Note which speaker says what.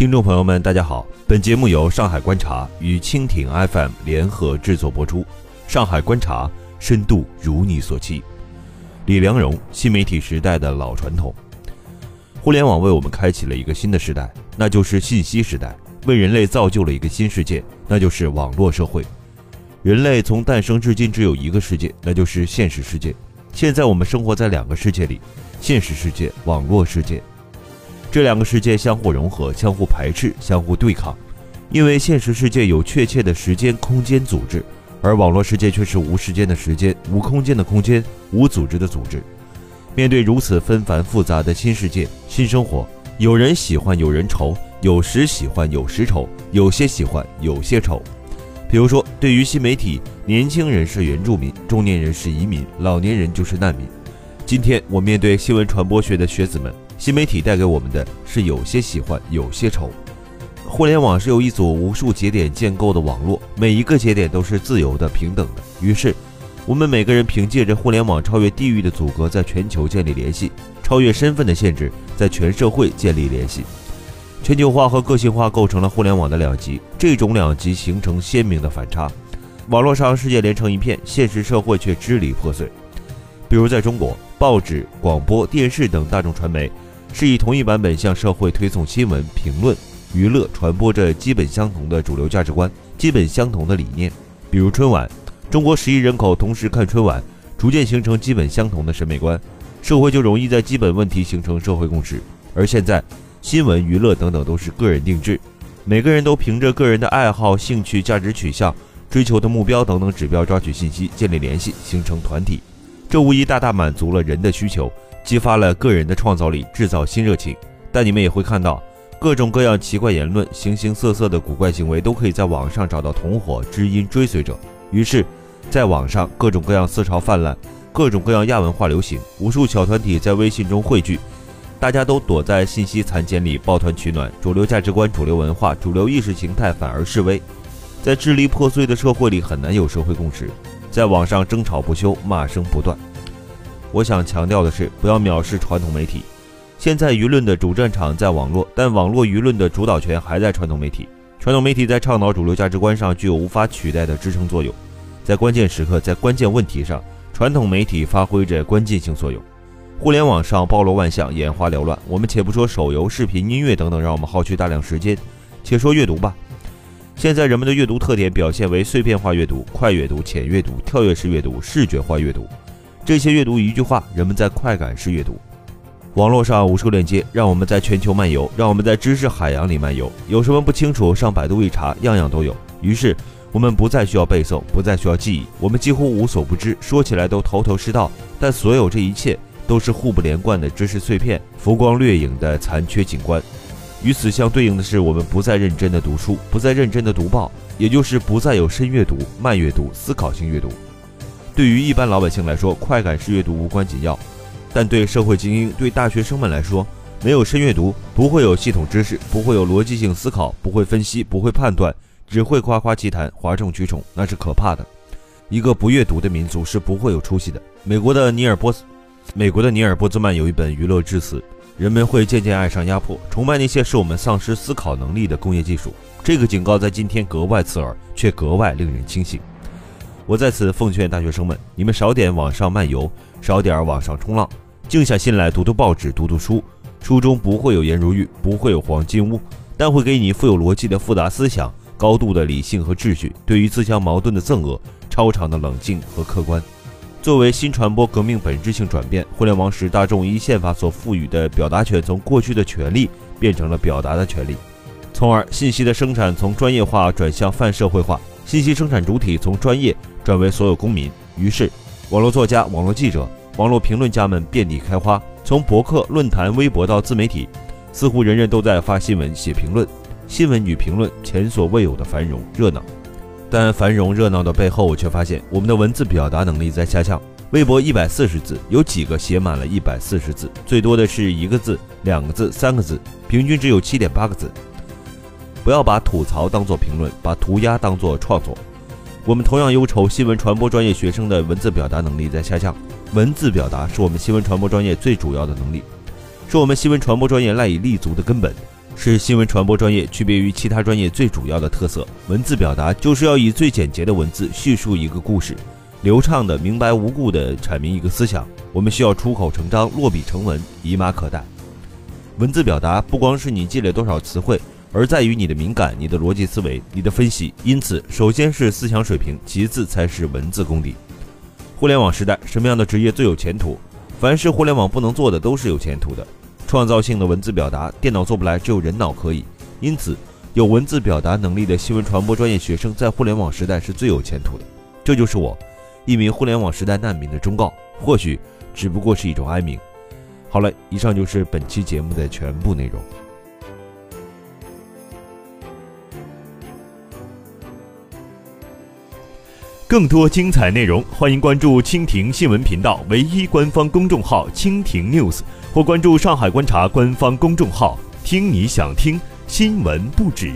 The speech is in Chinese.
Speaker 1: 听众朋友们，大家好，本节目由上海观察与蜻蜓 FM 联合制作播出。上海观察，深度如你所期。李良荣，新媒体时代的老传统。互联网为我们开启了一个新的时代，那就是信息时代，为人类造就了一个新世界，那就是网络社会。人类从诞生至今只有一个世界，那就是现实世界。现在我们生活在两个世界里，现实世界、网络世界。这两个世界相互融合、相互排斥、相互对抗，因为现实世界有确切的时间、空间组织，而网络世界却是无时间的时间、无空间的空间、无组织的组织。面对如此纷繁复杂的新世界、新生活，有人喜欢，有人愁；有时喜欢，有时愁；有些喜欢，有些愁。比如说，对于新媒体，年轻人是原住民，中年人是移民，老年人就是难民。今天我面对新闻传播学的学子们。新媒体带给我们的是有些喜欢，有些愁。互联网是由一组无数节点建构的网络，每一个节点都是自由的、平等的。于是，我们每个人凭借着互联网超越地域的阻隔，在全球建立联系；超越身份的限制，在全社会建立联系。全球化和个性化构成了互联网的两极，这种两极形成鲜明的反差。网络上世界连成一片，现实社会却支离破碎。比如在中国，报纸、广播电视等大众传媒。是以同一版本向社会推送新闻、评论、娱乐，传播着基本相同的主流价值观、基本相同的理念。比如春晚，中国十亿人口同时看春晚，逐渐形成基本相同的审美观，社会就容易在基本问题形成社会共识。而现在，新闻、娱乐等等都是个人定制，每个人都凭着个人的爱好、兴趣、价值取向、追求的目标等等指标抓取信息，建立联系，形成团体。这无疑大大满足了人的需求。激发了个人的创造力，制造新热情。但你们也会看到，各种各样奇怪言论、形形色色的古怪行为，都可以在网上找到同伙、知音、追随者。于是，在网上各种各样思潮泛滥，各种各样亚文化流行，无数小团体在微信中汇聚，大家都躲在信息残茧里抱团取暖。主流价值观、主流文化、主流意识形态反而示威，在支离破碎的社会里很难有社会共识，在网上争吵不休，骂声不断。我想强调的是，不要藐视传统媒体。现在舆论的主战场在网络，但网络舆论的主导权还在传统媒体。传统媒体在倡导主流价值观上具有无法取代的支撑作用，在关键时刻，在关键问题上，传统媒体发挥着关键性作用。互联网上包罗万象，眼花缭乱。我们且不说手游、视频、音乐等等让我们耗去大量时间，且说阅读吧。现在人们的阅读特点表现为碎片化阅读、快阅读、浅阅读、跳跃式阅读、视觉化阅读。这些阅读一句话，人们在快感式阅读。网络上无数链接，让我们在全球漫游，让我们在知识海洋里漫游。有什么不清楚，上百度一查，样样都有。于是，我们不再需要背诵，不再需要记忆，我们几乎无所不知，说起来都头头是道。但所有这一切，都是互不连贯的知识碎片，浮光掠影的残缺景观。与此相对应的是，我们不再认真的读书，不再认真的读报，也就是不再有深阅读、慢阅读、思考性阅读。对于一般老百姓来说，快感式阅读无关紧要；但对社会精英、对大学生们来说，没有深阅读，不会有系统知识，不会有逻辑性思考，不会分析，不会判断，只会夸夸其谈、哗众取宠，那是可怕的。一个不阅读的民族是不会有出息的。美国的尼尔波斯，美国的尼尔波兹曼有一本《娱乐至死》，人们会渐渐爱上压迫，崇拜那些使我们丧失思考能力的工业技术。这个警告在今天格外刺耳，却格外令人清醒。我在此奉劝大学生们：你们少点网上漫游，少点网上冲浪，静下心来读读报纸，读读书。书中不会有颜如玉，不会有黄金屋，但会给你富有逻辑的复杂思想，高度的理性和秩序，对于自相矛盾的憎恶，超常的冷静和客观。作为新传播革命本质性转变，互联网使大众依宪法所赋予的表达权，从过去的权利变成了表达的权利，从而信息的生产从专业化转向泛社会化，信息生产主体从专业。转为所有公民，于是，网络作家、网络记者、网络评论家们遍地开花。从博客、论坛、微博到自媒体，似乎人人都在发新闻、写评论。新闻与评论前所未有的繁荣热闹，但繁荣热闹的背后，我却发现我们的文字表达能力在下降。微博一百四十字，有几个写满了一百四十字？最多的是一个字、两个字、三个字，平均只有七点八个字。不要把吐槽当作评论，把涂鸦当作创作。我们同样忧愁新闻传播专业学生的文字表达能力在下降。文字表达是我们新闻传播专业最主要的能力，是我们新闻传播专业赖以立足的根本，是新闻传播专业区别于其他专业最主要的特色。文字表达就是要以最简洁的文字叙述一个故事，流畅的、明白无故的阐明一个思想。我们需要出口成章、落笔成文、以马可待。文字表达不光是你积累多少词汇，而在于你的敏感、你的逻辑思维、你的分析。因此，首先是思想水平，其次才是文字功底。互联网时代，什么样的职业最有前途？凡是互联网不能做的，都是有前途的。创造性的文字表达，电脑做不来，只有人脑可以。因此，有文字表达能力的新闻传播专业学生，在互联网时代是最有前途的。这就是我，一名互联网时代难民的忠告。或许。只不过是一种哀鸣。好了，以上就是本期节目的全部内容。更多精彩内容，欢迎关注蜻蜓新闻频道唯一官方公众号“蜻蜓 news”，或关注上海观察官方公众号“听你想听新闻不止”。